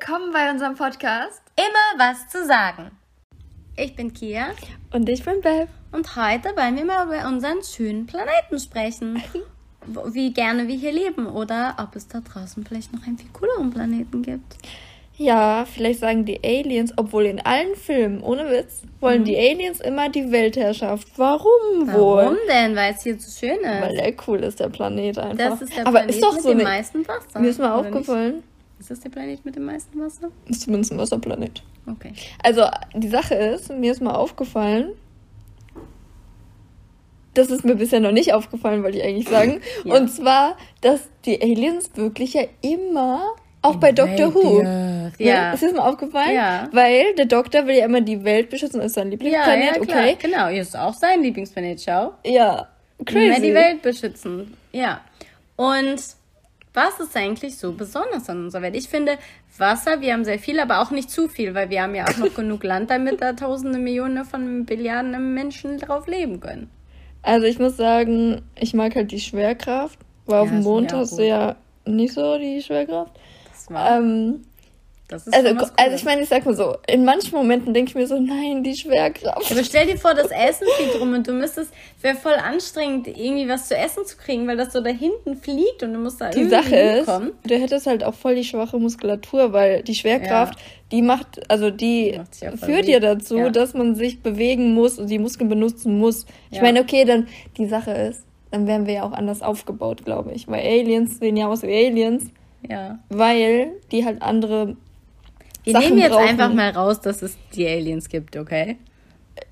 willkommen bei unserem Podcast. Immer was zu sagen. Ich bin Kia. Und ich bin Bev. Und heute wollen wir mal über unseren schönen Planeten sprechen. Wie gerne wir hier leben oder ob es da draußen vielleicht noch einen viel cooleren Planeten gibt. Ja, vielleicht sagen die Aliens, obwohl in allen Filmen, ohne Witz, wollen mhm. die Aliens immer die Weltherrschaft. Warum wohl? Warum denn? Weil es hier so schön ist. Weil der cool ist, der Planet einfach. Das ist der Aber Planet ist doch mit so dem meisten Wasser. Mir ist mal aufgefallen. Nicht? Ist das der Planet mit dem meisten Wasser? Ist zumindest ein Wasserplanet. Okay. Also, die Sache ist, mir ist mal aufgefallen, das ist mir bisher noch nicht aufgefallen, wollte ich eigentlich sagen. ja. Und zwar, dass die Aliens wirklich ja immer auch bei Doctor Who. Ja. ja. Ist das mal aufgefallen? Ja. Weil der Doktor will ja immer die Welt beschützen, ist sein Lieblingsplanet, ja, ja, klar. okay? Genau, ist auch sein Lieblingsplanet, schau. Ja. Crazy. Immer die Welt beschützen. Ja. Und was ist eigentlich so besonders an unserer Welt? Ich finde, Wasser, wir haben sehr viel, aber auch nicht zu viel, weil wir haben ja auch noch genug Land, damit da tausende Millionen von Billiarden Menschen drauf leben können. Also ich muss sagen, ich mag halt die Schwerkraft, weil ja, auf dem Mond hast du ja nicht so die Schwerkraft. Das war. Ähm, also, also ich meine, ich sag mal so, in manchen Momenten denke ich mir so, nein, die Schwerkraft. Aber stell dir vor, das Essen fliegt rum und du müsstest, wäre voll anstrengend, irgendwie was zu essen zu kriegen, weil das so da hinten fliegt und du musst da die irgendwie Sache hinkommen. ist, du hättest halt auch voll die schwache Muskulatur, weil die Schwerkraft, ja. die macht, also die, die ja führt dir dazu, ja. dass man sich bewegen muss und die Muskeln benutzen muss. Ich meine, okay, dann die Sache ist, dann wären wir ja auch anders aufgebaut, glaube ich, weil Aliens sehen ja aus wie Aliens. Ja. Weil die halt andere wir Sachen nehmen jetzt brauchen. einfach mal raus, dass es die Aliens gibt, okay?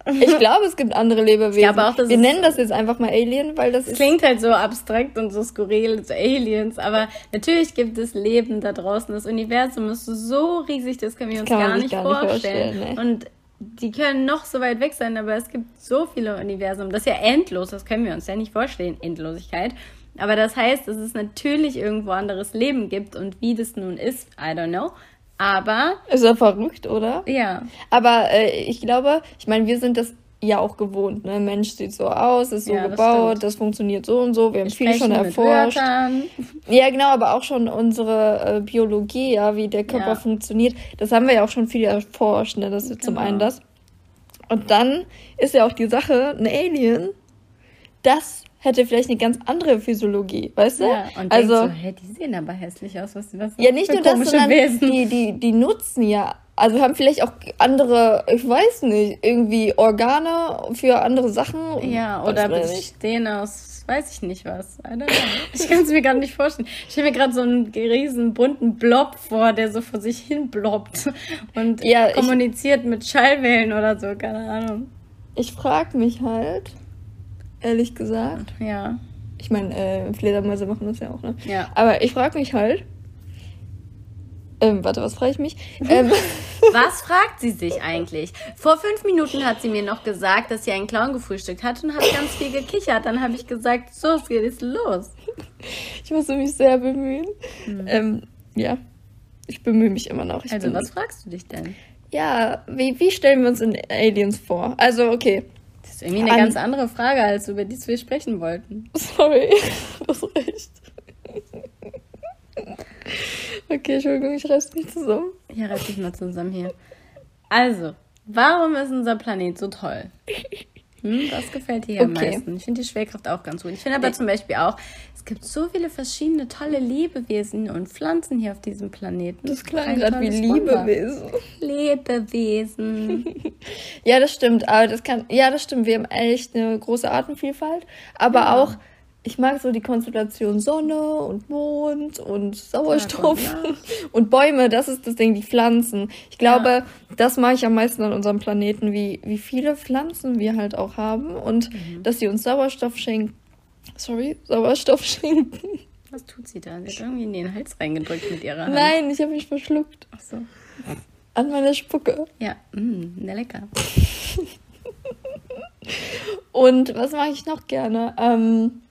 Ich glaube, es gibt andere Lebewesen. Ich glaube auch, dass Wir nennen das jetzt einfach mal Alien, weil das, das klingt halt so abstrakt und so skurril, so Aliens. Aber natürlich gibt es Leben da draußen. Das Universum ist so riesig, das können wir uns gar, nicht, gar vorstellen. nicht vorstellen. Nee. Und die können noch so weit weg sein, aber es gibt so viele Universen. Das ist ja endlos, das können wir uns ja nicht vorstellen, Endlosigkeit. Aber das heißt, dass es natürlich irgendwo anderes Leben gibt und wie das nun ist, I don't know. Aber. Ist ja verrückt, oder? Ja. Aber äh, ich glaube, ich meine, wir sind das ja auch gewohnt. Ne? Mensch sieht so aus, ist so ja, gebaut, das, das, funktioniert so und so. Wir haben viel schon erforscht. Ja, genau, aber auch schon unsere äh, Biologie, ja, wie der Körper ja. funktioniert. Das haben wir ja auch schon viel erforscht. Ne? Das ist genau. zum einen das. Und dann ist ja auch die Sache, ein Alien, das hätte vielleicht eine ganz andere Physiologie, weißt du? Ja, und also, so, hey, die sehen aber hässlich aus, was, was Ja, nicht nur das, sondern Wesen. die, die, die nutzen ja, also haben vielleicht auch andere, ich weiß nicht, irgendwie Organe für andere Sachen. Ja, oder bestehen aus, weiß ich nicht was. Ich kann es mir gerade nicht vorstellen. Ich stelle mir gerade so einen riesen bunten Blob vor, der so vor sich hin blobbt und ja, kommuniziert ich, mit Schallwellen oder so, keine Ahnung. Ich frage mich halt, ehrlich gesagt. Ja. Ich meine, äh, Fledermäuse machen das ja auch, ne? Ja. Aber ich frage mich halt. Ähm, warte, was frage ich mich? Ähm, was fragt sie sich eigentlich? Vor fünf Minuten hat sie mir noch gesagt, dass sie einen Clown gefrühstückt hat und hat ganz viel gekichert. Dann habe ich gesagt, so, geht jetzt los. Ich musste mich sehr bemühen. Hm. Ähm, ja, ich bemühe mich immer noch. Ich also, was fragst du dich denn? Ja, wie, wie stellen wir uns in Aliens vor? Also, okay, ist irgendwie eine An ganz andere Frage, als über die wir sprechen wollten. Sorry, du hast recht. Okay, Entschuldigung, ich reiß mich zusammen. Ja, reiß dich mal zusammen hier. Also, warum ist unser Planet so toll? Hm, was gefällt dir okay. am meisten? Ich finde die Schwerkraft auch ganz gut. Ich finde aber zum Beispiel auch, es gibt so viele verschiedene tolle Lebewesen und Pflanzen hier auf diesem Planeten. Das klang gerade wie Lebewesen. Lebewesen. ja, das stimmt. Aber das kann, ja, das stimmt. Wir haben echt eine große Artenvielfalt. Aber ja. auch ich mag so die Konstellation Sonne und Mond und Sauerstoff ja, und Bäume, das ist das Ding, die Pflanzen. Ich glaube, ja. das mag ich am meisten an unserem Planeten, wie, wie viele Pflanzen wir halt auch haben und mhm. dass sie uns Sauerstoff schenken. Sorry, Sauerstoff schenken. Was tut sie da? Sie hat irgendwie in den Hals reingedrückt mit ihrer Hand. Nein, ich habe mich verschluckt. Ach so. An meiner Spucke. Ja, mh, na lecker. und was mag ich noch gerne? Ähm,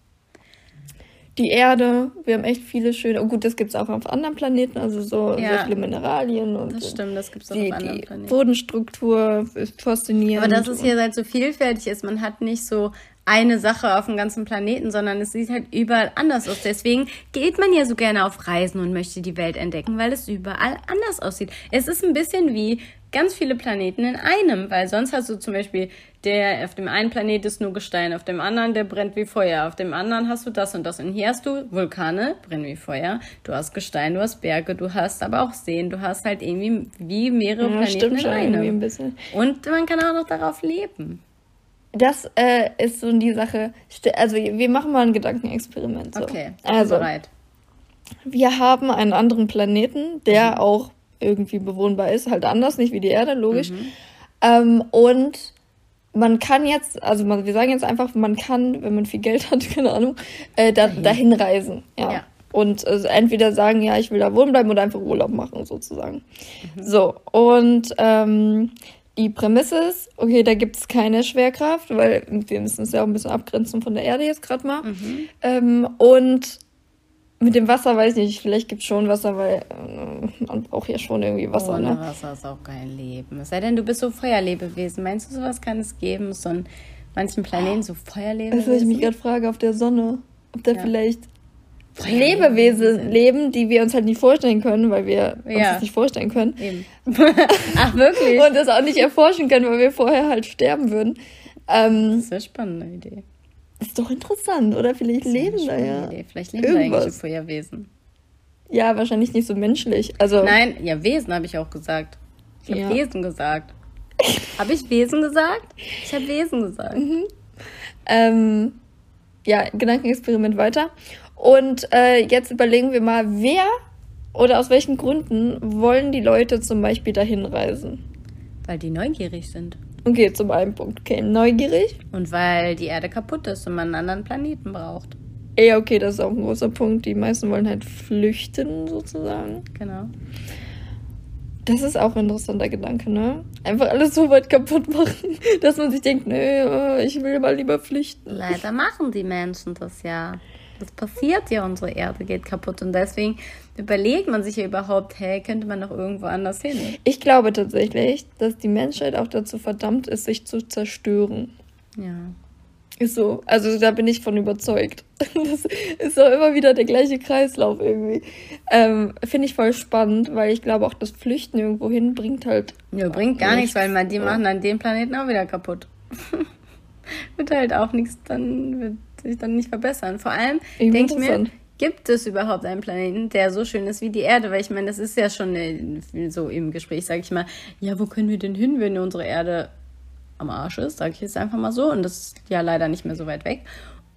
die Erde, wir haben echt viele schöne, oh gut, das gibt es auch auf anderen Planeten, also so ja, sehr viele Mineralien und das stimmt, das gibt's auch die, auf anderen die Planeten. Bodenstruktur ist faszinierend. Aber dass es hier halt so vielfältig ist, man hat nicht so eine Sache auf dem ganzen Planeten, sondern es sieht halt überall anders aus. Deswegen geht man ja so gerne auf Reisen und möchte die Welt entdecken, weil es überall anders aussieht. Es ist ein bisschen wie ganz viele Planeten in einem, weil sonst hast du zum Beispiel, der auf dem einen Planet ist nur Gestein, auf dem anderen der brennt wie Feuer, auf dem anderen hast du das und das und hier hast du Vulkane, brennen wie Feuer, du hast Gestein, du hast Berge, du hast aber auch Seen, du hast halt irgendwie wie mehrere ja, Planeten in einem. Ein bisschen. Und man kann auch noch darauf leben. Das äh, ist so die Sache. Also wir machen mal ein Gedankenexperiment. So. Okay, also bereit. Wir haben einen anderen Planeten, der mhm. auch irgendwie bewohnbar ist, halt anders, nicht wie die Erde, logisch. Mhm. Ähm, und man kann jetzt, also man, wir sagen jetzt einfach, man kann, wenn man viel Geld hat, keine Ahnung, äh, da, dahin. dahin reisen. Ja. ja. Und also entweder sagen, ja, ich will da wohnen bleiben oder einfach Urlaub machen, sozusagen. Mhm. So, und ähm, die Prämisse ist, okay, da gibt es keine Schwerkraft, weil wir müssen es ja auch ein bisschen abgrenzen von der Erde jetzt gerade mal. Mhm. Ähm, und mit dem Wasser weiß ich nicht, vielleicht gibt es schon Wasser, weil äh, man braucht ja schon irgendwie Wasser. Ohne ne? Wasser ist auch kein Leben. Es sei denn, du bist so Feuerlebewesen. Meinst du, sowas kann es geben? So an manchen Planeten so Feuerlebewesen? Das, was ich mich gerade frage, auf der Sonne. Ob da ja. vielleicht Lebewesen leben, die wir uns halt nicht vorstellen können, weil wir ja. uns das nicht vorstellen können. Eben. Ach, wirklich? Und das auch nicht erforschen können, weil wir vorher halt sterben würden. Ähm, das ist eine spannende Idee. Ist doch interessant, oder? Vielleicht leben da ja. Idee. Vielleicht leben irgendwas. da eigentlich Feuerwesen. Ja, wahrscheinlich nicht so menschlich. Also Nein, ja, Wesen habe ich auch gesagt. Ich habe ja. Wesen gesagt. habe ich Wesen gesagt? Ich habe Wesen gesagt. Mhm. Ähm, ja, Gedankenexperiment weiter. Und äh, jetzt überlegen wir mal, wer oder aus welchen Gründen wollen die Leute zum Beispiel dahin reisen? Weil die neugierig sind. Okay, zum einen Punkt. Okay, neugierig. Und weil die Erde kaputt ist und man einen anderen Planeten braucht. Ja, okay, das ist auch ein großer Punkt. Die meisten wollen halt flüchten, sozusagen. Genau. Das ist auch ein interessanter Gedanke, ne? Einfach alles so weit kaputt machen, dass man sich denkt, nee, ich will mal lieber flüchten. Leider machen die Menschen das ja. Das passiert ja, unsere Erde geht kaputt und deswegen überlegt man sich ja überhaupt, hey, könnte man noch irgendwo anders hin? Ich glaube tatsächlich, dass die Menschheit auch dazu verdammt ist, sich zu zerstören. Ja. Ist so. Also da bin ich von überzeugt. Das ist doch immer wieder der gleiche Kreislauf irgendwie. Ähm, Finde ich voll spannend, weil ich glaube auch das Flüchten irgendwo hin bringt halt. Ja, bringt gar nichts, weil man, die machen dann den Planeten auch wieder kaputt. wird halt auch nichts, dann wird sich dann nicht verbessern. Vor allem denke ich mir, gibt es überhaupt einen Planeten, der so schön ist wie die Erde? Weil ich meine, das ist ja schon so im Gespräch, sage ich mal, ja, wo können wir denn hin, wenn unsere Erde am Arsch ist, sage ich jetzt einfach mal so. Und das ist ja leider nicht mehr so weit weg.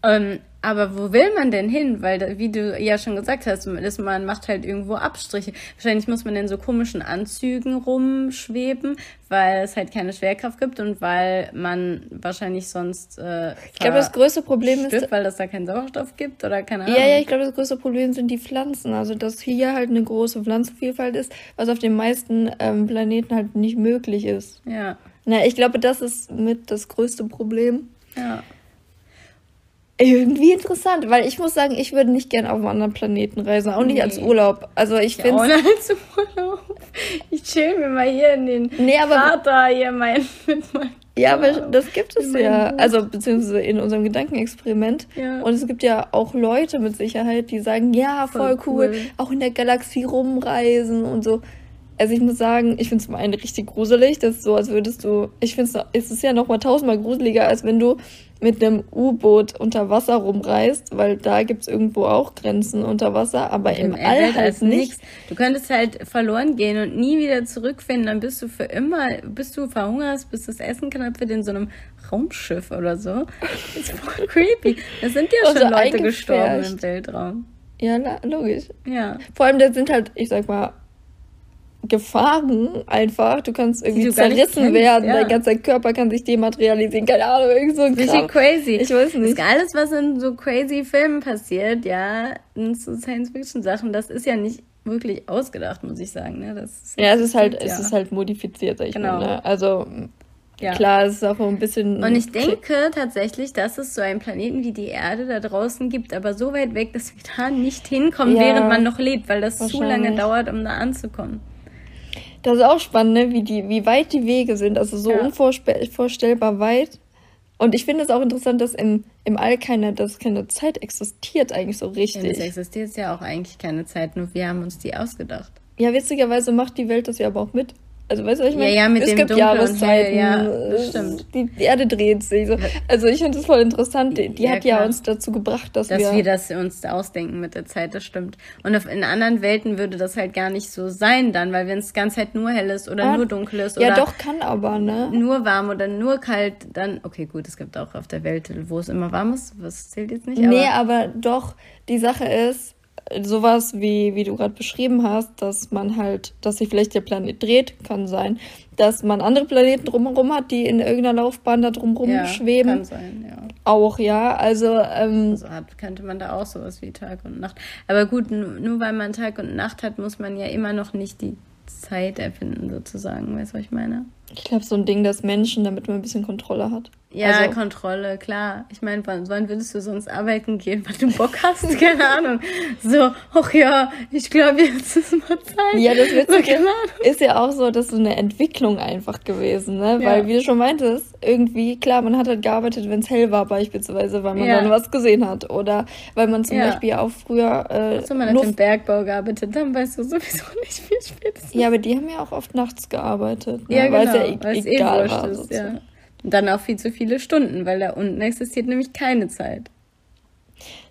Ähm, aber wo will man denn hin? Weil, wie du ja schon gesagt hast, man macht halt irgendwo Abstriche. Wahrscheinlich muss man in so komischen Anzügen rumschweben, weil es halt keine Schwerkraft gibt und weil man wahrscheinlich sonst. Äh, ich glaube, das größte Problem stirbt, ist. weil es da keinen Sauerstoff gibt oder keine Ahnung. Ja, ja, ich glaube, das größte Problem sind die Pflanzen. Also, dass hier halt eine große Pflanzenvielfalt ist, was auf den meisten ähm, Planeten halt nicht möglich ist. Ja. Na, ich glaube, das ist mit das größte Problem. Ja irgendwie interessant, weil ich muss sagen, ich würde nicht gerne auf einen anderen Planeten reisen, auch nicht nee. als Urlaub. Also ich, ich finde als Urlaub. Ich chill mir mal hier in den nee, aber, Vater hier mein mit meinem ja, aber das gibt es ja. Also, beziehungsweise in unserem Gedankenexperiment. Ja. Und es gibt ja auch Leute mit Sicherheit, die sagen, ja, voll, voll cool, cool, auch in der Galaxie rumreisen und so. Also ich muss sagen, ich finde es mal eine richtig gruselig. Das ist so, als würdest du. Ich finde es ist ja noch mal tausendmal gruseliger, als wenn du mit einem U-Boot unter Wasser rumreist, weil da gibt es irgendwo auch Grenzen unter Wasser, aber im, im All halt nichts. Du könntest halt verloren gehen und nie wieder zurückfinden, dann bist du für immer, bis du verhungerst, bis das Essen knapp wird in so einem Raumschiff oder so. Das ist voll creepy. Da sind ja schon Leute gestorben im Weltraum. Ja, logisch. Ja. Vor allem, da sind halt, ich sag mal, Gefahren einfach. Du kannst irgendwie zerrissen werden, ja. dein ganzer Körper kann sich dematerialisieren, keine Ahnung, irgend so ein Richtig crazy. Ich weiß nicht. Alles, was in so crazy Filmen passiert, ja, in so Science-Fiction-Sachen, das ist ja nicht wirklich ausgedacht, muss ich sagen. Ne? Das ja, es ist halt, ja. es ist halt modifiziert, sag ich genau. mal. Ne? Also ja. Klar, es ist auch ein bisschen. Und ich denke tatsächlich, dass es so einen Planeten wie die Erde da draußen gibt, aber so weit weg, dass wir da nicht hinkommen, ja, während man noch lebt, weil das zu lange dauert, um da anzukommen. Das ist auch spannend, ne? wie, die, wie weit die Wege sind. Also so ja. unvorstellbar weit. Und ich finde es auch interessant, dass im, im All keine, dass keine Zeit existiert eigentlich so richtig. Ja, es existiert ja auch eigentlich keine Zeit, nur wir haben uns die ausgedacht. Ja, witzigerweise macht die Welt das ja aber auch mit. Also weißt du, was ich meine? Ja, ja, mit es dem gibt Dunkel Jahreszeiten. Ja, das stimmt. Die, Erde dreht sich. So. Also ich finde das voll interessant. Die, die ja, hat klar. ja uns dazu gebracht, dass, dass wir... Dass wir das uns ausdenken mit der Zeit, das stimmt. Und auf, in anderen Welten würde das halt gar nicht so sein dann, weil wenn es ganz halt nur hell ist oder ah, nur dunkel ist ja, oder... Ja, doch, kann aber, ne? Nur warm oder nur kalt, dann... Okay, gut, es gibt auch auf der Welt, wo es immer warm ist. Was zählt jetzt nicht? Aber nee, aber doch, die Sache ist sowas, wie, wie du gerade beschrieben hast, dass man halt, dass sich vielleicht der Planet dreht, kann sein. Dass man andere Planeten drumherum hat, die in irgendeiner Laufbahn da drumherum ja, schweben. Kann sein, ja. Auch, ja. Also, ähm, also hat, könnte man da auch sowas wie Tag und Nacht. Aber gut, nur weil man Tag und Nacht hat, muss man ja immer noch nicht die Zeit erfinden, sozusagen. Weißt du, was ich meine? Ich glaube, so ein Ding, dass Menschen, damit man ein bisschen Kontrolle hat. Ja, also, Kontrolle, klar. Ich meine, wann, wann würdest du sonst arbeiten gehen, weil du Bock hast? Keine Ahnung. So, ach ja, ich glaube, jetzt ist mal Zeit. Ja, das Witzige so, ist ja auch so, dass so eine Entwicklung einfach gewesen, ne? Ja. Weil, wie du schon meintest, irgendwie, klar, man hat halt gearbeitet, wenn es hell war beispielsweise, weil man ja. dann was gesehen hat. Oder weil man zum ja. Beispiel auch früher... Äh, so, man hat im Bergbau gearbeitet, dann weißt du sowieso nicht, wie spät es ist. Ja, aber die haben ja auch oft nachts gearbeitet. Ne? Ja, genau. Weil es ja e egal eh war. Ist, ja. Und dann auch viel zu viele Stunden, weil da unten existiert nämlich keine Zeit.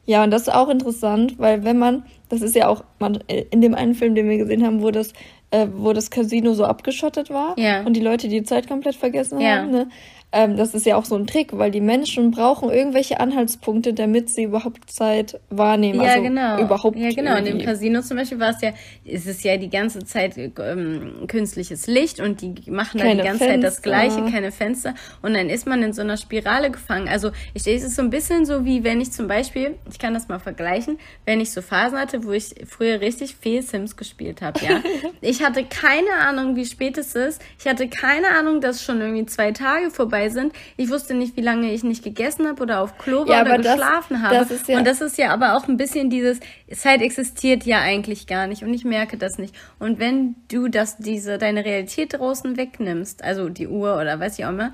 Ja, und das ist auch interessant, weil wenn man, das ist ja auch man, in dem einen Film, den wir gesehen haben, wo das, äh, wo das Casino so abgeschottet war ja. und die Leute die Zeit komplett vergessen ja. haben, ne? Ähm, das ist ja auch so ein Trick, weil die Menschen brauchen irgendwelche Anhaltspunkte, damit sie überhaupt Zeit wahrnehmen. Ja, also genau. Überhaupt ja, genau. Irgendwie. In dem Casino zum Beispiel war es ja, ist es ja die ganze Zeit ähm, künstliches Licht und die machen keine da die ganze Fenster. Zeit das Gleiche, keine Fenster. Und dann ist man in so einer Spirale gefangen. Also ich sehe es so ein bisschen so wie wenn ich zum Beispiel, ich kann das mal vergleichen, wenn ich so Phasen hatte, wo ich früher richtig viel Sims gespielt habe, ja. ich hatte keine Ahnung, wie spät es ist. Ich hatte keine Ahnung, dass schon irgendwie zwei Tage vorbei vorbei sind. Ich wusste nicht, wie lange ich nicht gegessen habe oder auf Klo war ja, oder geschlafen das, habe. Das ja und das ist ja aber auch ein bisschen dieses, Zeit existiert ja eigentlich gar nicht und ich merke das nicht. Und wenn du das, diese, deine Realität draußen wegnimmst, also die Uhr oder weiß ich auch immer,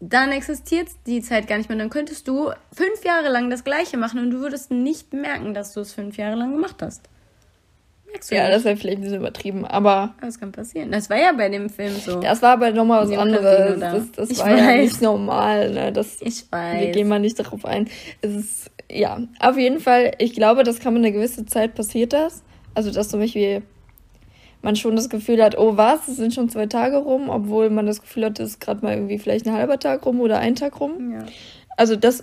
dann existiert die Zeit gar nicht mehr. Dann könntest du fünf Jahre lang das Gleiche machen und du würdest nicht merken, dass du es fünf Jahre lang gemacht hast. Ja, das wäre vielleicht ein bisschen übertrieben, aber. Das kann passieren. Das war ja bei dem Film so. Das war aber nochmal was anderes. Das, das war weiß. ja nicht normal. Ne? Das, ich weiß. Wir gehen mal nicht darauf ein. Es ist, ja, auf jeden Fall, ich glaube, das kann man eine gewisse Zeit passiert das. Also, dass zum Beispiel man schon das Gefühl hat, oh was, es sind schon zwei Tage rum, obwohl man das Gefühl hat, es ist gerade mal irgendwie vielleicht ein halber Tag rum oder ein Tag rum. Ja. Also das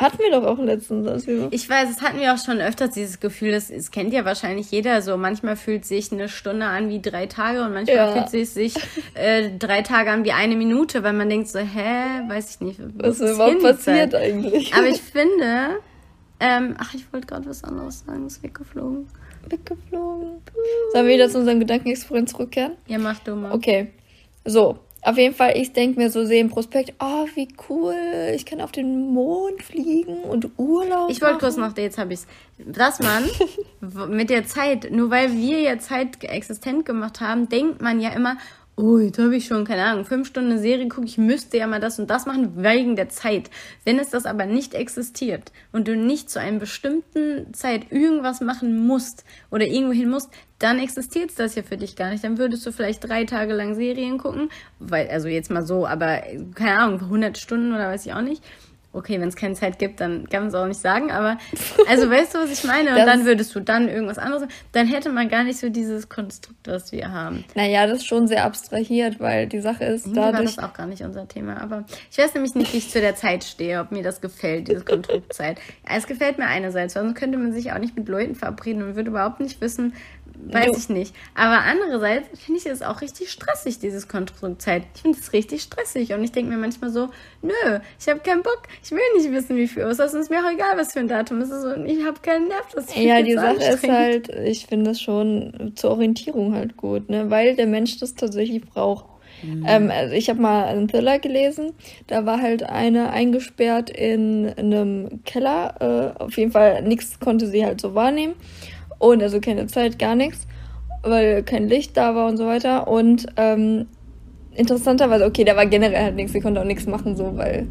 hatten wir doch auch letztens. Ich weiß, das hatten wir auch schon öfters, dieses Gefühl, das, das kennt ja wahrscheinlich jeder so. Manchmal fühlt sich eine Stunde an wie drei Tage und manchmal ja. fühlt sich, sich äh, drei Tage an wie eine Minute, weil man denkt so, hä, weiß ich nicht. Was, ist überhaupt passiert eigentlich? Aber ich finde, ähm, ach, ich wollte gerade was anderes sagen, ist weggeflogen. Weggeflogen. Sollen wir wieder zu unserem Gedankenexperiment zurückkehren? Ja, mach du mal. Okay. So, auf jeden Fall, ich denke mir so, sehe im Prospekt, oh, wie cool, ich kann auf den Mond fliegen und Urlaub Ich wollte kurz noch, jetzt habe ich es. Dass man mit der Zeit, nur weil wir ja Zeit existent gemacht haben, denkt man ja immer, oh, jetzt habe ich schon, keine Ahnung, fünf Stunden Serie gucke, ich müsste ja mal das und das machen wegen der Zeit. Wenn es das aber nicht existiert und du nicht zu einer bestimmten Zeit irgendwas machen musst oder irgendwo hin musst, dann existiert das ja für dich gar nicht. Dann würdest du vielleicht drei Tage lang Serien gucken, weil, also jetzt mal so, aber keine Ahnung, 100 Stunden oder weiß ich auch nicht okay, wenn es keine Zeit gibt, dann kann man es auch nicht sagen, aber also weißt du, was ich meine? Und das dann würdest du dann irgendwas anderes, dann hätte man gar nicht so dieses Konstrukt, das wir haben. Naja, das ist schon sehr abstrahiert, weil die Sache ist Irgendwie dadurch... war das auch gar nicht unser Thema, aber ich weiß nämlich nicht, wie ich zu der Zeit stehe, ob mir das gefällt, dieses Konstrukt Zeit. Es gefällt mir einerseits, sonst könnte man sich auch nicht mit Leuten verabreden und würde überhaupt nicht wissen, weiß ich nicht. Aber andererseits finde ich es auch richtig stressig, dieses Konstrukt Zeit. Ich finde es richtig stressig und ich denke mir manchmal so, nö, ich habe keinen Bock, ich will nicht wissen, wie viel Uhr es ist. Es ist mir auch egal, was für ein Datum es ist und ich habe keinen Nerv. Das ja, die Sache ist halt, ich finde es schon zur Orientierung halt gut, ne? weil der Mensch das tatsächlich braucht. Mhm. Ähm, also ich habe mal einen Thriller gelesen, da war halt eine eingesperrt in, in einem Keller. Äh, auf jeden Fall nichts konnte sie halt so wahrnehmen und also keine Zeit, gar nichts, weil kein Licht da war und so weiter. Und ähm, interessanterweise, okay, da war generell halt nichts, sie konnte auch nichts machen, so, weil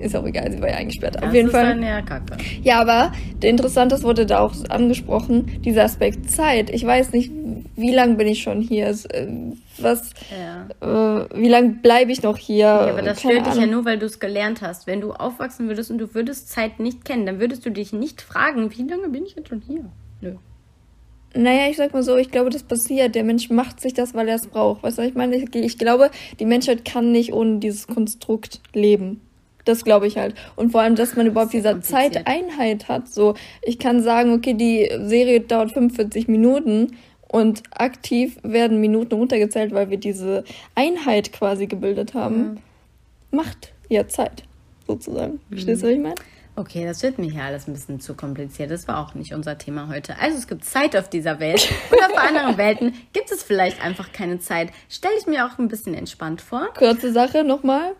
ist auch egal, sie war ja eingesperrt. Das Auf jeden Fall. Ja, Kacke. ja, aber interessant, das wurde da auch angesprochen, dieser Aspekt Zeit. Ich weiß nicht, wie lange bin ich schon hier? Äh, was, ja. äh, wie lange bleibe ich noch hier? Ja, aber das Keine stört Ahnung. dich ja nur, weil du es gelernt hast. Wenn du aufwachsen würdest und du würdest Zeit nicht kennen, dann würdest du dich nicht fragen, wie lange bin ich jetzt schon hier? Nö. Naja, ich sag mal so, ich glaube, das passiert. Der Mensch macht sich das, weil er es braucht. Weißt du, was ich meine? Ich, ich glaube, die Menschheit kann nicht ohne dieses Konstrukt leben. Das glaube ich halt. Und vor allem, dass man überhaupt dieser Zeiteinheit hat. So, ich kann sagen, okay, die Serie dauert 45 Minuten und aktiv werden Minuten runtergezählt, weil wir diese Einheit quasi gebildet haben. Mhm. Macht ja Zeit, sozusagen. Mhm. Verstehst du, was ich meine? Okay, das wird mir hier alles ein bisschen zu kompliziert. Das war auch nicht unser Thema heute. Also es gibt Zeit auf dieser Welt. Und auf anderen Welten gibt es vielleicht einfach keine Zeit. Stelle ich mir auch ein bisschen entspannt vor. Kurze Sache nochmal.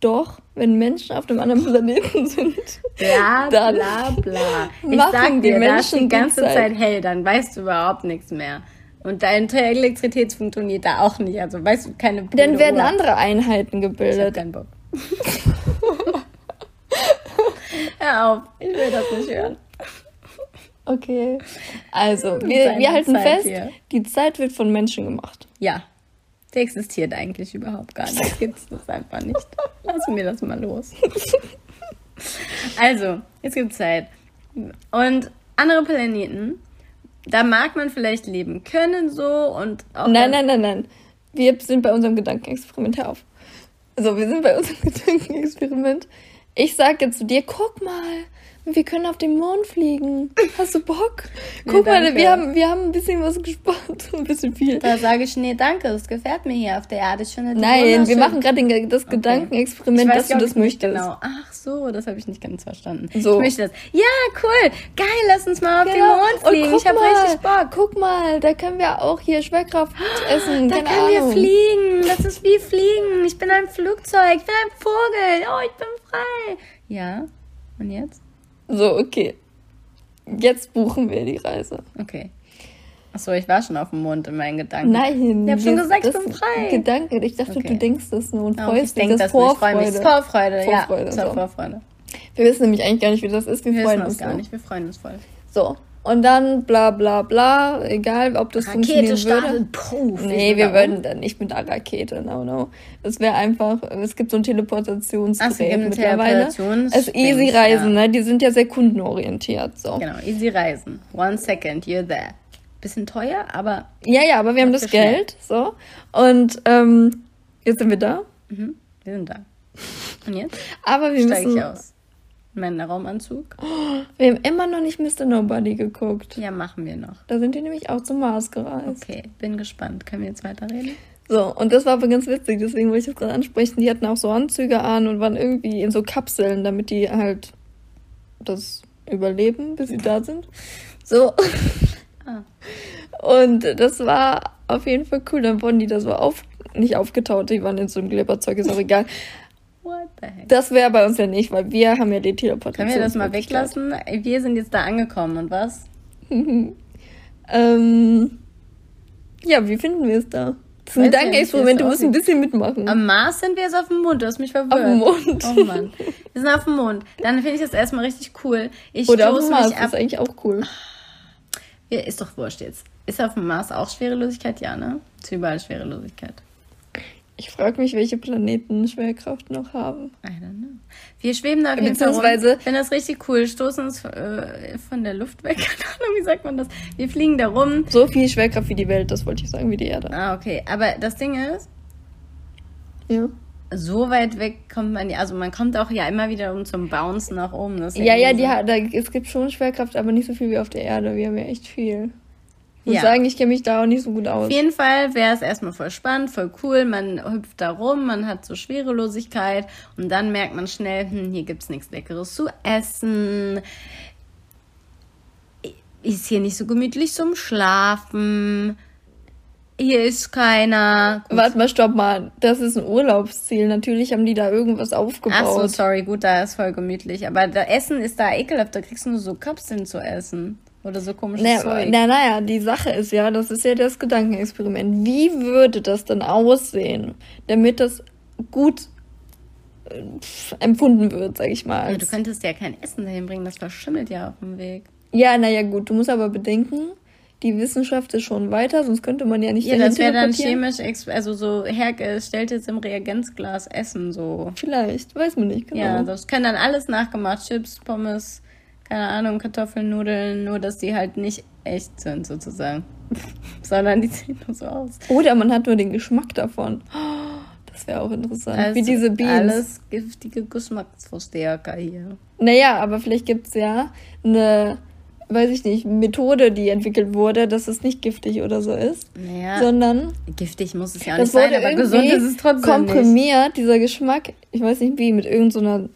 Doch, wenn Menschen auf einem anderen Planeten sind, bla dann bla bla. Ich sag dir, da ist die ganze Zeit. Zeit hell, dann weißt du überhaupt nichts mehr. Und deine Elektrizität funktioniert da auch nicht. Also weißt du keine Dann werden andere Einheiten gebildet. Ich hab keinen Bock. Hör auf, ich will das nicht hören. Okay. Also, wir, wir halten Zeit fest, hier. die Zeit wird von Menschen gemacht. Ja. Die existiert eigentlich überhaupt gar nicht. Gibt es das einfach nicht. Lassen wir das mal los. Also, jetzt gibt es Zeit. Und andere Planeten, da mag man vielleicht leben können so und auch. Nein, nein, nein, nein. Wir sind bei unserem Gedankenexperiment auf. Also, wir sind bei unserem Gedankenexperiment. Ich sag jetzt zu dir, guck mal, wir können auf den Mond fliegen. Hast du Bock? Guck nee, mal, wir haben, wir haben ein bisschen was gespart. Ein bisschen viel. Da sage ich, nee, danke, das gefällt mir hier auf der Erde schon. Nein, wir machen gerade das okay. Gedankenexperiment, dass du das möchtest. Genau. Ach so, das habe ich nicht ganz verstanden. So. Ich möchte das. Ja, cool. Geil, lass uns mal auf genau. den Mond fliegen. Ich habe richtig Bock. Guck mal, da können wir auch hier Schwerkraft essen. Da Keine können Ahnung. wir fliegen. Das ist wie fliegen. Ich bin ein Flugzeug. Ich bin ein Vogel. Oh, ich bin frei. Ja. Und jetzt? So, okay. Jetzt buchen wir die Reise. Okay. Achso, ich war schon auf dem Mond in meinen Gedanken. Nein, ich habe schon gesagt, ich bin frei. Gedanke, ich dachte, okay. du denkst das nur und freust dich. Ich das Vorfreude. Ich freue mich. Vorfreude, Vorfreude, ja. So. Vorfreude. Wir wissen nämlich eigentlich gar nicht, wie das ist. Wir, wir freuen uns gar so. nicht. Wir freuen uns voll. So, und dann bla bla bla, egal ob das Rakete funktionieren würde. Puh, nee, wir würden dann nicht mit einer Rakete, no, no. Es wäre einfach, es gibt so ein Teleportationsgerät so, mittlerweile. Es ist Easy Reisen, ja. ne? Die sind ja sehr kundenorientiert, so. Genau, Easy Reisen. One second, you're there. Bisschen teuer, aber. Ja, ja, aber wir haben das Geld, so. Und ähm, jetzt sind wir da. Mhm, wir sind da. Und jetzt? Aber wir Steig müssen. Ich aus. Männerraumanzug. Wir haben immer noch nicht Mr. Nobody geguckt. Ja, machen wir noch. Da sind die nämlich auch zum Mars gereist. Okay, bin gespannt. Können wir jetzt weiterreden? So, und das war aber ganz witzig, deswegen wollte ich das gerade ansprechen. Die hatten auch so Anzüge an und waren irgendwie in so Kapseln, damit die halt das überleben, bis sie da sind. So. Ah. Und das war auf jeden Fall cool. Dann wurden die da so auf, nicht aufgetaut, die waren in so einem Glibberzeug, ist auch egal. What the heck? Das wäre bei uns ja nicht, weil wir haben ja die Teleportation. Können wir das mal weglassen? Wir sind jetzt da angekommen und was? ähm, ja, wie finden wir es da? Das ist ein Gedankenexperiment, du musst ein bisschen mitmachen. Am Mars sind wir jetzt auf dem Mond, du hast mich verwirrt. Auf dem Mond. Oh Mann. Wir sind auf dem Mond. Dann finde ich das erstmal richtig cool. Ich Oder auf dem Mars, das ist eigentlich auch cool. Ist doch wurscht jetzt. Ist auf dem Mars auch Schwerelosigkeit? Ja, ne? Ist überall Schwerelosigkeit. Ich frage mich, welche Planeten Schwerkraft noch haben. I don't know. Wir schweben da auf jeden Fall rum. Ich finde das richtig cool. Stoßen uns äh, von der Luft weg. Keine Ahnung, wie sagt man das? Wir fliegen da rum. So viel Schwerkraft wie die Welt, das wollte ich sagen, wie die Erde. Ah, okay. Aber das Ding ist... Ja. So weit weg kommt man ja, also man kommt auch ja immer wieder um zum Bounce nach oben. ja, ja, die, da, es gibt schon Schwerkraft, aber nicht so viel wie auf der Erde. Wir haben ja echt viel. Ich muss ja. sagen, ich kenne mich da auch nicht so gut aus. Auf jeden Fall wäre es erstmal voll spannend, voll cool. Man hüpft da rum, man hat so Schwerelosigkeit und dann merkt man schnell, hm, hier es nichts Leckeres zu essen. Ist hier nicht so gemütlich zum Schlafen. Hier ist keiner. Gut. Warte mal, stopp mal. Das ist ein Urlaubsziel. Natürlich haben die da irgendwas aufgebaut. Ach so, sorry. Gut, da ist voll gemütlich. Aber da Essen ist da ekelhaft. Da kriegst du nur so Kapseln zu essen. Oder so komisches naja, Zeug. Na, naja, die Sache ist ja, das ist ja das Gedankenexperiment. Wie würde das denn aussehen, damit das gut empfunden wird, sag ich mal. Ja, du könntest ja kein Essen dahin bringen, das verschimmelt ja auf dem Weg. Ja, naja, gut, du musst aber bedenken, die Wissenschaft ist schon weiter, sonst könnte man ja nicht. Ja, das wäre dann chemisch, also so hergestelltes im Reagenzglas Essen, so. Vielleicht, weiß man nicht genau. Ja, das können dann alles nachgemacht, Chips, Pommes, keine Ahnung, Kartoffeln, Nudeln, nur dass die halt nicht echt sind, sozusagen. Sondern die sehen nur so aus. Oder man hat nur den Geschmack davon. Das wäre auch interessant. Also Wie diese Beans. Alles giftige Geschmacksverstärker hier. Naja, aber vielleicht gibt es ja eine weiß ich nicht, Methode, die entwickelt wurde, dass es nicht giftig oder so ist, naja, sondern giftig muss es ja auch nicht sein, aber gesund ist es trotzdem komprimiert, nicht. dieser Geschmack, ich weiß nicht wie, mit irgendeiner so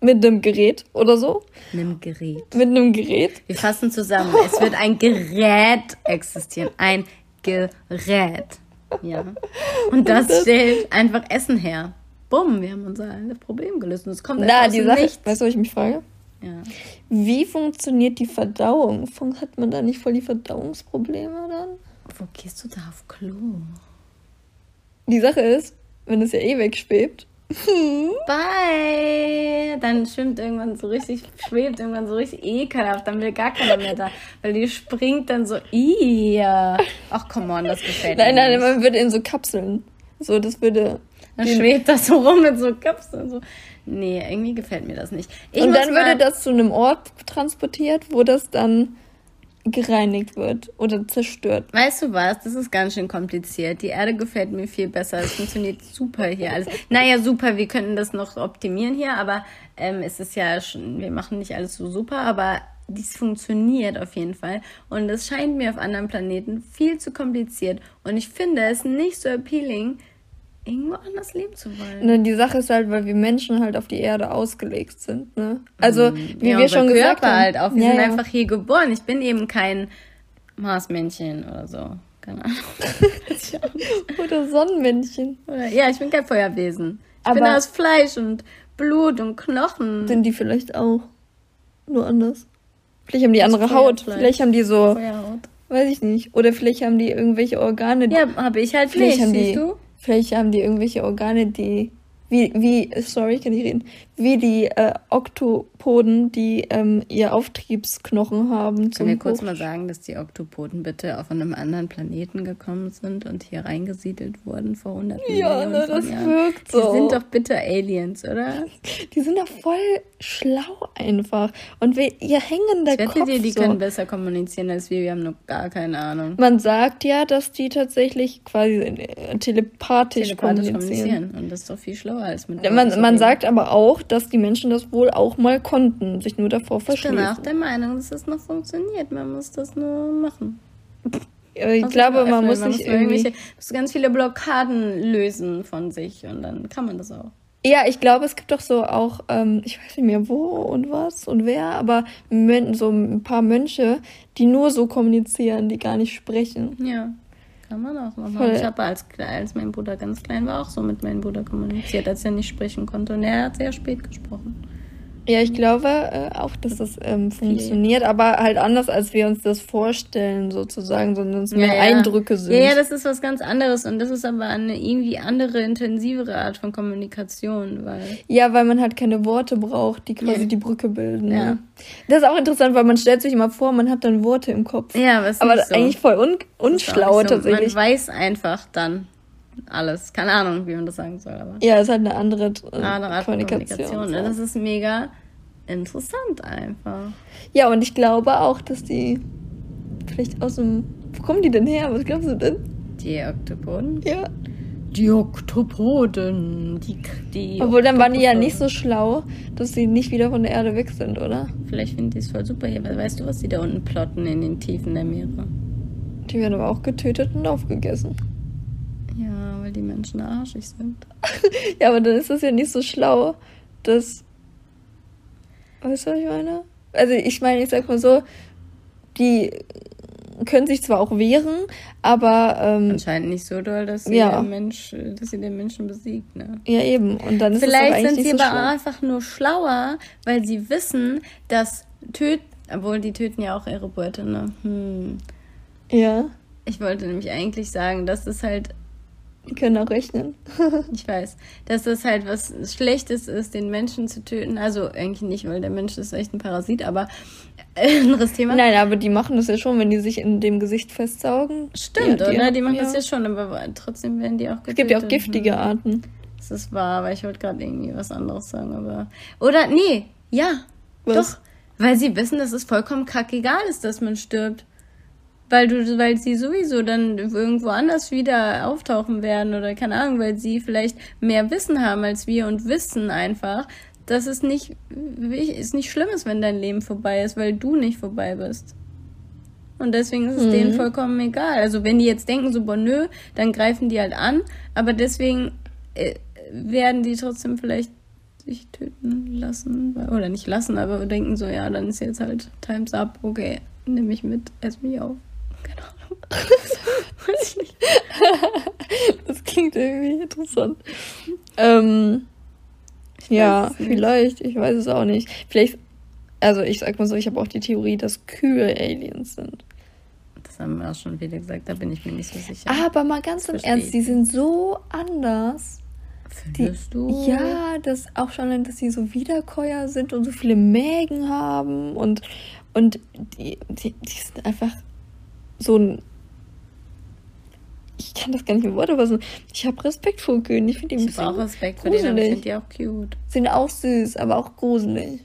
mit einem Gerät oder so. Mit einem Gerät. Mit einem Gerät. Wir fassen zusammen. Es wird ein Gerät existieren. Ein Gerät. Ja. Und das, das stellt einfach Essen her. Bumm, wir haben unser Problem gelöst. Und es kommt Na, die Sache, Weißt du, was ich mich frage? Ja. Wie funktioniert die Verdauung? Hat man da nicht voll die Verdauungsprobleme dann? Wo gehst du da auf Klo? Die Sache ist, wenn es ja eh wegschwebt. Bye! Dann schwimmt irgendwann so richtig, schwebt irgendwann so richtig ekelhaft, dann will gar keiner mehr da, weil die springt dann so, ja. Ach, come on, das gefällt nein, mir. Nein, nein, man würde in so Kapseln. So, das würde. Dann schwebt das so rum mit so Kapseln. So. Nee, irgendwie gefällt mir das nicht. Ich und dann würde das zu einem Ort transportiert, wo das dann gereinigt wird oder zerstört. Weißt du was? Das ist ganz schön kompliziert. Die Erde gefällt mir viel besser. Es funktioniert super hier alles. Naja, super. Wir könnten das noch optimieren hier, aber ähm, es ist ja schon, wir machen nicht alles so super, aber dies funktioniert auf jeden Fall. Und es scheint mir auf anderen Planeten viel zu kompliziert. Und ich finde es nicht so appealing, irgendwo anders leben zu wollen. Ne, die Sache ist halt, weil wir Menschen halt auf die Erde ausgelegt sind, ne? Also, mhm. wie ja, wir schon gesagt haben. halt auch. Wir ja, sind ja. einfach hier geboren. Ich bin eben kein Marsmännchen oder so. Keine Ahnung. oder Sonnenmännchen. Oder, ja, ich bin kein Feuerwesen. Ich Aber bin aus Fleisch und Blut und Knochen. Sind die vielleicht auch. Nur anders. Vielleicht haben die andere Haut. Vielleicht haben die so. Feuerhaut. Weiß ich nicht. Oder vielleicht haben die irgendwelche Organe. Ja, habe ich halt vielleicht nicht, haben die, du? Vielleicht haben die irgendwelche Organe, die wie, wie, sorry, kann ich reden, wie die äh, Oktopoden, die ähm, ihr Auftriebsknochen haben. Können wir kurz mal sagen, dass die Oktopoden bitte auf einem anderen Planeten gekommen sind und hier reingesiedelt wurden vor 100 ja, Millionen ne, das Jahren? wirkt so. Die sind doch bitte Aliens, oder? Die sind doch voll schlau einfach. Und wir, ihr hängen da Ich wette dir, die so. können besser kommunizieren als wir. Wir haben noch gar keine Ahnung. Man sagt ja, dass die tatsächlich quasi äh, telepathisch, telepathisch kommunizieren. kommunizieren. Und das ist doch viel schlauer als mit Man, man sagt aber auch, dass die Menschen das wohl auch mal konnten, sich nur davor verschließen. Ich bin auch der Meinung, dass das noch funktioniert. Man muss das nur machen. Ich glaube, man muss sich irgendwie... muss ganz viele Blockaden lösen von sich und dann kann man das auch. Ja, ich glaube, es gibt doch so auch, ähm, ich weiß nicht mehr wo und was und wer, aber so ein paar Mönche, die nur so kommunizieren, die gar nicht sprechen. Ja. Kann man auch machen. Voll. Ich habe als, als mein Bruder ganz klein war, auch so mit meinem Bruder kommuniziert, als er nicht sprechen konnte. Und er hat sehr spät gesprochen. Ja, ich glaube äh, auch, dass das ähm, funktioniert, aber halt anders, als wir uns das vorstellen, sozusagen, sondern es mehr ja, Eindrücke sind. Ja, ja, das ist was ganz anderes und das ist aber eine irgendwie andere, intensivere Art von Kommunikation, weil. Ja, weil man halt keine Worte braucht, die quasi ja. die Brücke bilden. Ja. Ne? Das ist auch interessant, weil man stellt sich immer vor, man hat dann Worte im Kopf. Ja, was Aber so. eigentlich voll un unschlau so. tatsächlich. Man weiß einfach dann alles. Keine Ahnung, wie man das sagen soll. Aber ja, es ist halt eine andere, äh, andere Art Kommunikation. Kommunikation ne? Das ist mega interessant einfach. Ja, und ich glaube auch, dass die vielleicht aus dem. Wo kommen die denn her? Was glaubst du denn? Die Oktopoden? Ja. Die Oktopoden. Die, die Obwohl, dann waren die ja nicht so schlau, dass sie nicht wieder von der Erde weg sind, oder? Vielleicht finden die es voll super hier, weißt du, was die da unten plotten in den Tiefen der Meere? Die werden aber auch getötet und aufgegessen. Weil die Menschen arschig sind. ja, aber dann ist das ja nicht so schlau, dass. Weißt du, was ich meine? Also, ich meine, ich sag mal so, die können sich zwar auch wehren, aber. Ähm, Anscheinend nicht so doll, dass sie, ja. Mensch, dass sie den Menschen besiegt, ne? Ja, eben. Und dann ist Vielleicht sind sie so aber schlimm. einfach nur schlauer, weil sie wissen, dass töten. Obwohl, die töten ja auch ihre Beute, ne? Hm. Ja. Ich wollte nämlich eigentlich sagen, dass es halt Die können auch rechnen. ich weiß. Dass das halt was Schlechtes ist, den Menschen zu töten. Also eigentlich nicht, weil der Mensch ist echt ein Parasit, aber äh, anderes Thema. Nein, aber die machen das ja schon, wenn die sich in dem Gesicht festsaugen. Stimmt, ja, die, oder? Die machen ja. das ja schon, aber trotzdem werden die auch getötet. Es gibt ja auch giftige Arten. Das ist wahr, aber ich wollte gerade irgendwie was anderes sagen, aber. Oder, nee, ja. Was? Doch. Weil sie wissen, dass es vollkommen kackegal ist, dass man stirbt. Weil du, weil sie sowieso dann irgendwo anders wieder auftauchen werden oder keine Ahnung, weil sie vielleicht mehr Wissen haben als wir und wissen einfach, dass es nicht, es nicht schlimm ist, wenn dein Leben vorbei ist, weil du nicht vorbei bist. Und deswegen ist es mhm. denen vollkommen egal. Also wenn die jetzt denken, so, boah, nö, dann greifen die halt an, aber deswegen äh, werden die trotzdem vielleicht sich töten lassen. Oder nicht lassen, aber denken so, ja, dann ist jetzt halt Time's up, okay, nehme ich mit, ess mich auf. Weiß ich nicht. das klingt irgendwie interessant. Ähm, ja, vielleicht, ich weiß es auch nicht. Vielleicht, also ich sag mal so, ich habe auch die Theorie, dass Kühe Aliens sind. Das haben wir auch schon wieder gesagt, da bin ich mir nicht so sicher. Aber mal ganz im Ernst, die sind so anders. Findest die, du? Ja, das auch schon, dass sie so Wiederkäuer sind und so viele Mägen haben und, und die, die, die sind einfach so ein. Ich kann das gar nicht in Worte fassen. Ich habe Respekt vor Kühen. Ich finde die ich habe auch Respekt gruselig. vor denen, ich finde die auch cute. Sind auch süß, aber auch gruselig.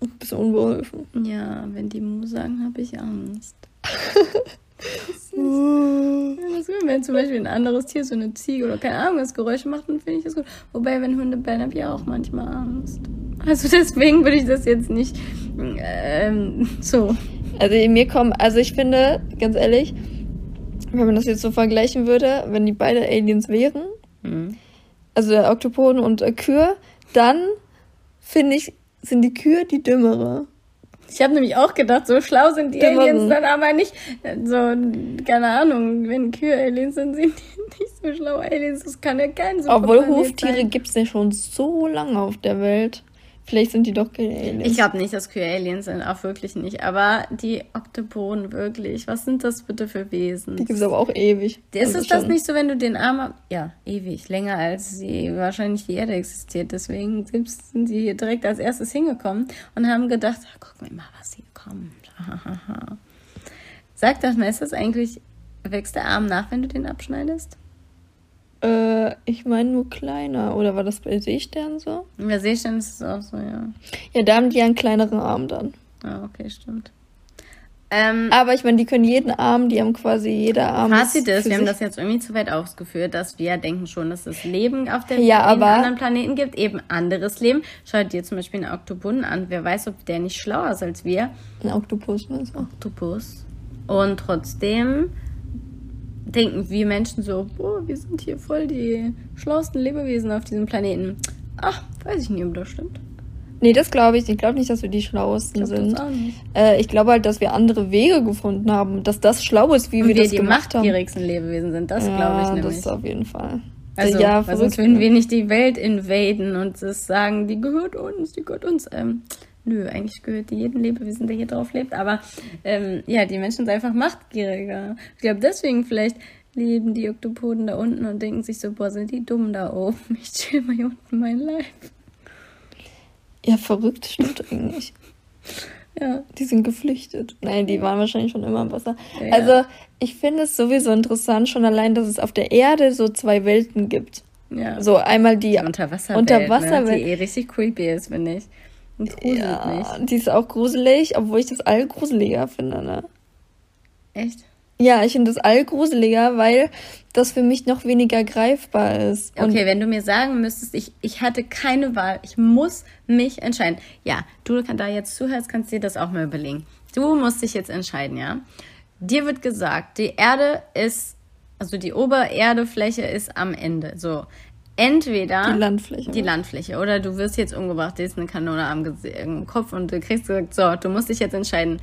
Ein bisschen unbeholfen. Ja, wenn die Mu sagen, habe ich Angst. Das ist wenn zum Beispiel ein anderes Tier, so eine Ziege oder keine Ahnung, was Geräusche macht, dann finde ich das gut. Wobei, wenn Hunde bellen, habe ich auch manchmal Angst. Also deswegen würde ich das jetzt nicht ähm, so. Also mir kommen, also ich finde, ganz ehrlich, wenn man das jetzt so vergleichen würde, wenn die beide Aliens wären, mhm. also Oktopoden und Kühe, dann finde ich, sind die Kühe die dümmere. Ich habe nämlich auch gedacht, so schlau sind die Aliens dann aber nicht. So, keine Ahnung, wenn Kühe Aliens sind, sind die nicht so schlau. Aliens, das kann ja kein so Obwohl Huftiere gibt es ja schon so lange auf der Welt. Vielleicht sind die doch keine Aliens. Ich glaube nicht, dass Kühe Aliens sind, auch wirklich nicht. Aber die Oktopoden wirklich, was sind das bitte für Wesen? Die gibt es aber auch ewig. Ist also es das nicht so, wenn du den Arm... Ja, ewig, länger als sie wahrscheinlich die Erde existiert. Deswegen sind sie hier direkt als erstes hingekommen und haben gedacht, ach, guck mal, was hier kommt. Sag doch mal, ist das eigentlich... Wächst der Arm nach, wenn du den abschneidest? Äh, ich meine nur kleiner. Oder war das bei Seesternen so? Bei Seesternen ist es auch so, ja. Ja, da haben die einen kleineren Arm dann. Ah, okay, stimmt. Ähm, Aber ich meine, die können jeden Arm, die haben quasi jeder Arm. Fazit ist, wir haben das jetzt irgendwie zu weit ausgeführt, dass wir denken schon, dass es Leben auf dem ja, anderen Planeten gibt, eben anderes Leben. Schaut dir zum Beispiel einen Oktopus an. Wer weiß, ob der nicht schlauer ist als wir. Ein Oktopus, meinst du? Oktopus. Und trotzdem denken wir Menschen so, boah, wir sind hier voll die schlauesten Lebewesen auf diesem Planeten. Ach, weiß ich nicht, ob das stimmt. Nee, das glaube ich. Ich glaube nicht, dass wir die Schlauesten sind. Äh, ich glaube halt, dass wir andere Wege gefunden haben, dass das schlau ist, wie Und wir, wir das gemacht haben. die machtgierigsten Lebewesen sind. Das ja, glaube ich nämlich. das auf jeden Fall. Also, ja, weil sonst würden wir nicht die Welt invaden und das sagen, die gehört uns, die gehört uns. Ähm, nö, eigentlich gehört die jedem Lebewesen, der hier drauf lebt. Aber ähm, ja, die Menschen sind einfach machtgieriger. Ich glaube, deswegen vielleicht leben die Oktopoden da unten und denken sich so, boah, sind die dumm da oben. Ich chill mal hier unten mein Life. Ja, verrückt, stimmt eigentlich. Ja. Die sind geflüchtet. Nein, die waren wahrscheinlich schon immer im Wasser. Ja. Also, ich finde es sowieso interessant, schon allein, dass es auf der Erde so zwei Welten gibt. Ja. So einmal die, die Unterwasserwelt, Unterwasserwelt. Ne? die eh richtig creepy ist, finde ich. Und gruselt ja, mich. Die ist auch gruselig, obwohl ich das all gruseliger finde, ne? Echt? Ja, ich finde das all gruseliger, weil das für mich noch weniger greifbar ist. Und okay, wenn du mir sagen müsstest, ich, ich hatte keine Wahl, ich muss mich entscheiden. Ja, du da jetzt zuhörst, kannst dir das auch mal überlegen. Du musst dich jetzt entscheiden, ja. Dir wird gesagt, die Erde ist, also die Obererdefläche ist am Ende. So, entweder die Landfläche. Die Landfläche. Oder du wirst jetzt umgebracht, dir ist eine Kanone am, am Kopf und du kriegst gesagt, so, du musst dich jetzt entscheiden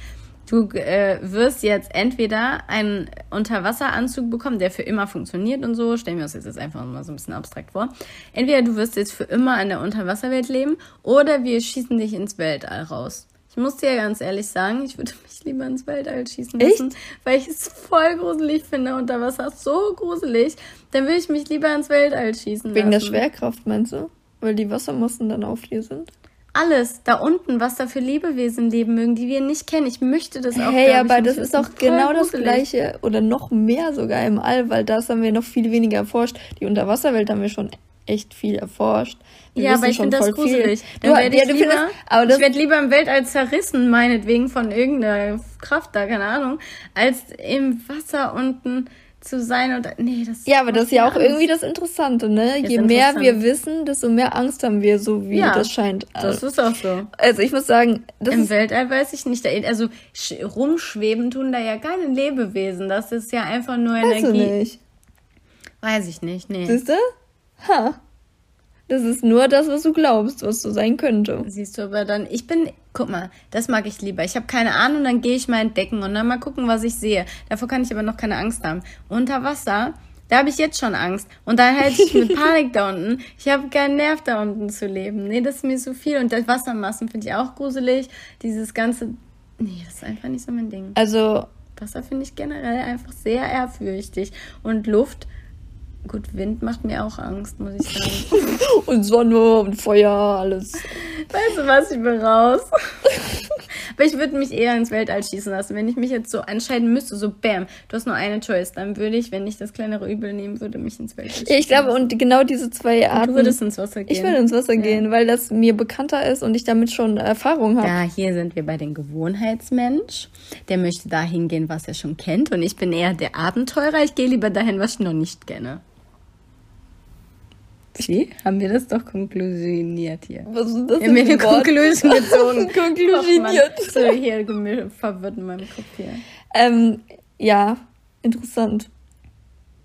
Du äh, wirst jetzt entweder einen Unterwasseranzug bekommen, der für immer funktioniert und so. Stellen wir uns jetzt einfach mal so ein bisschen abstrakt vor. Entweder du wirst jetzt für immer in der Unterwasserwelt leben oder wir schießen dich ins Weltall raus. Ich muss dir ja ganz ehrlich sagen, ich würde mich lieber ins Weltall schießen lassen, Echt? weil ich es voll gruselig finde. Unter Wasser so gruselig. Dann würde ich mich lieber ins Weltall schießen Wegen lassen. der Schwerkraft, meinst du? Weil die Wassermassen dann auf dir sind? alles da unten, was da für Lebewesen leben mögen, die wir nicht kennen. Ich möchte das auch. Hey, aber das ist doch genau gruselig. das Gleiche oder noch mehr sogar im All, weil das haben wir noch viel weniger erforscht. Die Unterwasserwelt haben wir schon echt viel erforscht. Wir ja, aber ich finde das gruselig. Dann werde ich, ja, lieber, ich werde lieber im Weltall zerrissen, meinetwegen von irgendeiner Kraft da, keine Ahnung, als im Wasser unten zu sein und nee, das Ja, aber das ist ja auch Angst. irgendwie das Interessante, ne? Je mehr wir wissen, desto mehr Angst haben wir, so wie ja, das scheint. Das ist auch so. Also ich muss sagen, im Weltall weiß ich nicht, also rumschweben tun da ja keine Lebewesen, das ist ja einfach nur Energie. Weißt du nicht? Weiß ich nicht, nee. Siehst du? Ha. Das ist nur das, was du glaubst, was so sein könnte. Siehst du, aber dann, ich bin, guck mal, das mag ich lieber. Ich habe keine Ahnung, dann gehe ich mal entdecken und dann mal gucken, was ich sehe. Davor kann ich aber noch keine Angst haben. Unter Wasser, da habe ich jetzt schon Angst. Und da hätte ich mit Panik da unten. Ich habe keinen Nerv da unten zu leben. Nee, das ist mir so viel. Und das Wassermassen finde ich auch gruselig. Dieses ganze, nee, das ist einfach nicht so mein Ding. Also. Wasser finde ich generell einfach sehr ehrfürchtig. Und Luft, Gut, Wind macht mir auch Angst, muss ich sagen. und Sonne und Feuer, alles. Weißt du was, ich bin raus. Aber ich würde mich eher ins Weltall schießen lassen. Wenn ich mich jetzt so entscheiden müsste, so bam, du hast nur eine Choice, dann würde ich, wenn ich das kleinere Übel nehmen würde, mich ins Weltall schießen. Ja, ich glaube, und genau diese zwei Arten. Und du würdest ins Wasser gehen. Ich würde ins Wasser ja. gehen, weil das mir bekannter ist und ich damit schon Erfahrung habe. Ja, hier sind wir bei dem Gewohnheitsmensch. Der möchte dahin gehen, was er schon kennt. Und ich bin eher der Abenteurer. Ich gehe lieber dahin, was ich noch nicht kenne. Sie? Haben wir das doch konklusioniert hier. Was ist das? Wir haben eine Konklusion gezogen. Konklusioniert. So hier verwirrt in meinem Kopf hier. Ähm, ja, interessant.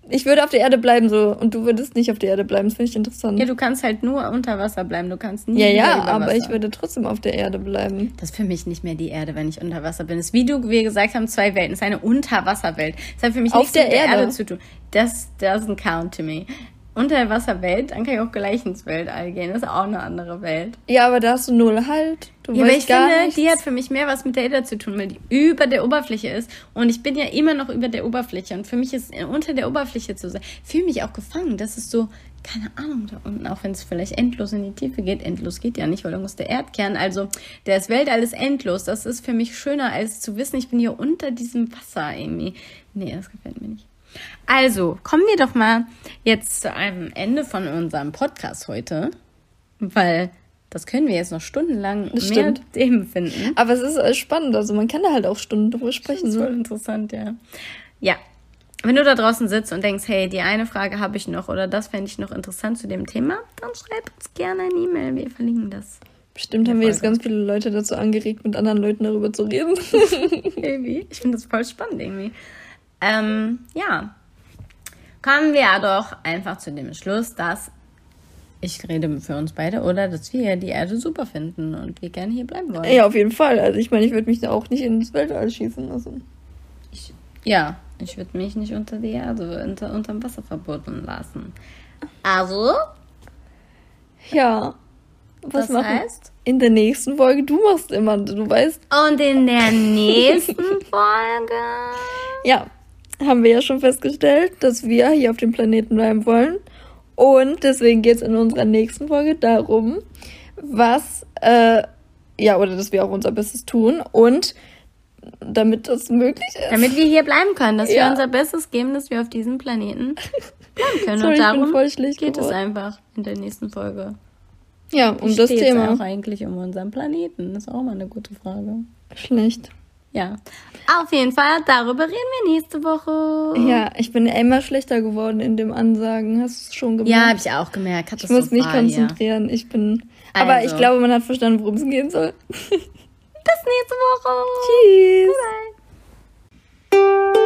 Ich würde auf der Erde bleiben so und du würdest nicht auf der Erde bleiben. Das finde ich interessant. Ja, du kannst halt nur unter Wasser bleiben. Du kannst nie. Ja, ja, aber Wasser. ich würde trotzdem auf der Erde bleiben. Das ist für mich nicht mehr die Erde, wenn ich unter Wasser bin. Das ist wie du, wie gesagt haben, zwei Welten. Das ist eine Unterwasserwelt. Das hat für mich auf nichts der mit der Erde. Erde zu tun. Das doesn't count to me. Unterwasserwelt, dann kann ich auch gleich ins Weltall gehen. Das ist auch eine andere Welt. Ja, aber da hast du null Halt. Du ja, aber ich finde, nichts. die hat für mich mehr was mit der Erde zu tun, weil die über der Oberfläche ist. Und ich bin ja immer noch über der Oberfläche. Und für mich ist unter der Oberfläche zu sein, fühle mich auch gefangen. Das ist so, keine Ahnung, da unten, auch wenn es vielleicht endlos in die Tiefe geht. Endlos geht ja nicht, weil da muss der Erdkern. Also, das Weltall ist endlos. Das ist für mich schöner, als zu wissen, ich bin hier unter diesem Wasser irgendwie. Nee, das gefällt mir nicht. Also, kommen wir doch mal jetzt zu einem Ende von unserem Podcast heute, weil das können wir jetzt noch stundenlang das mehr Themen finden. Aber es ist äh, spannend, also man kann da halt auch Stunden drüber sprechen. Das ist voll interessant, ja. Ja, wenn du da draußen sitzt und denkst, hey, die eine Frage habe ich noch oder das fände ich noch interessant zu dem Thema, dann schreib uns gerne eine E-Mail, wir verlinken das. Bestimmt haben wir jetzt ganz viele Leute dazu angeregt, mit anderen Leuten darüber zu reden. irgendwie. Ich finde das voll spannend irgendwie. Ähm, ja, kommen wir doch einfach zu dem Schluss, dass ich rede für uns beide, oder dass wir die Erde super finden und wir gerne hier bleiben wollen. Ja, auf jeden Fall. Also ich meine, ich würde mich da auch nicht ins Weltall schießen lassen. Ich, ja, ich würde mich nicht unter die Erde, unter, unterm Wasser verboten lassen. Also? Ja. Was das machen? heißt? In der nächsten Folge, du machst immer, du weißt. Und in der nächsten Folge? Ja, haben wir ja schon festgestellt, dass wir hier auf dem Planeten bleiben wollen. Und deswegen geht es in unserer nächsten Folge darum, was, äh, ja, oder dass wir auch unser Bestes tun und damit das möglich ist. Damit wir hier bleiben können, dass ja. wir unser Bestes geben, dass wir auf diesem Planeten bleiben können. Sorry, und darum geht geworden. es einfach in der nächsten Folge. Ja, um das Thema. auch eigentlich um unseren Planeten? Das ist auch mal eine gute Frage. Schlecht. Ja. Auf jeden Fall, darüber reden wir nächste Woche. Ja, ich bin immer schlechter geworden in dem Ansagen. Hast du es schon gemerkt? Ja, habe ich auch gemerkt. Hat ich muss mich konzentrieren. Ja. Ich bin. Also. Aber ich also. glaube, man hat verstanden, worum es gehen soll. Bis nächste Woche. Tschüss. Bye bye.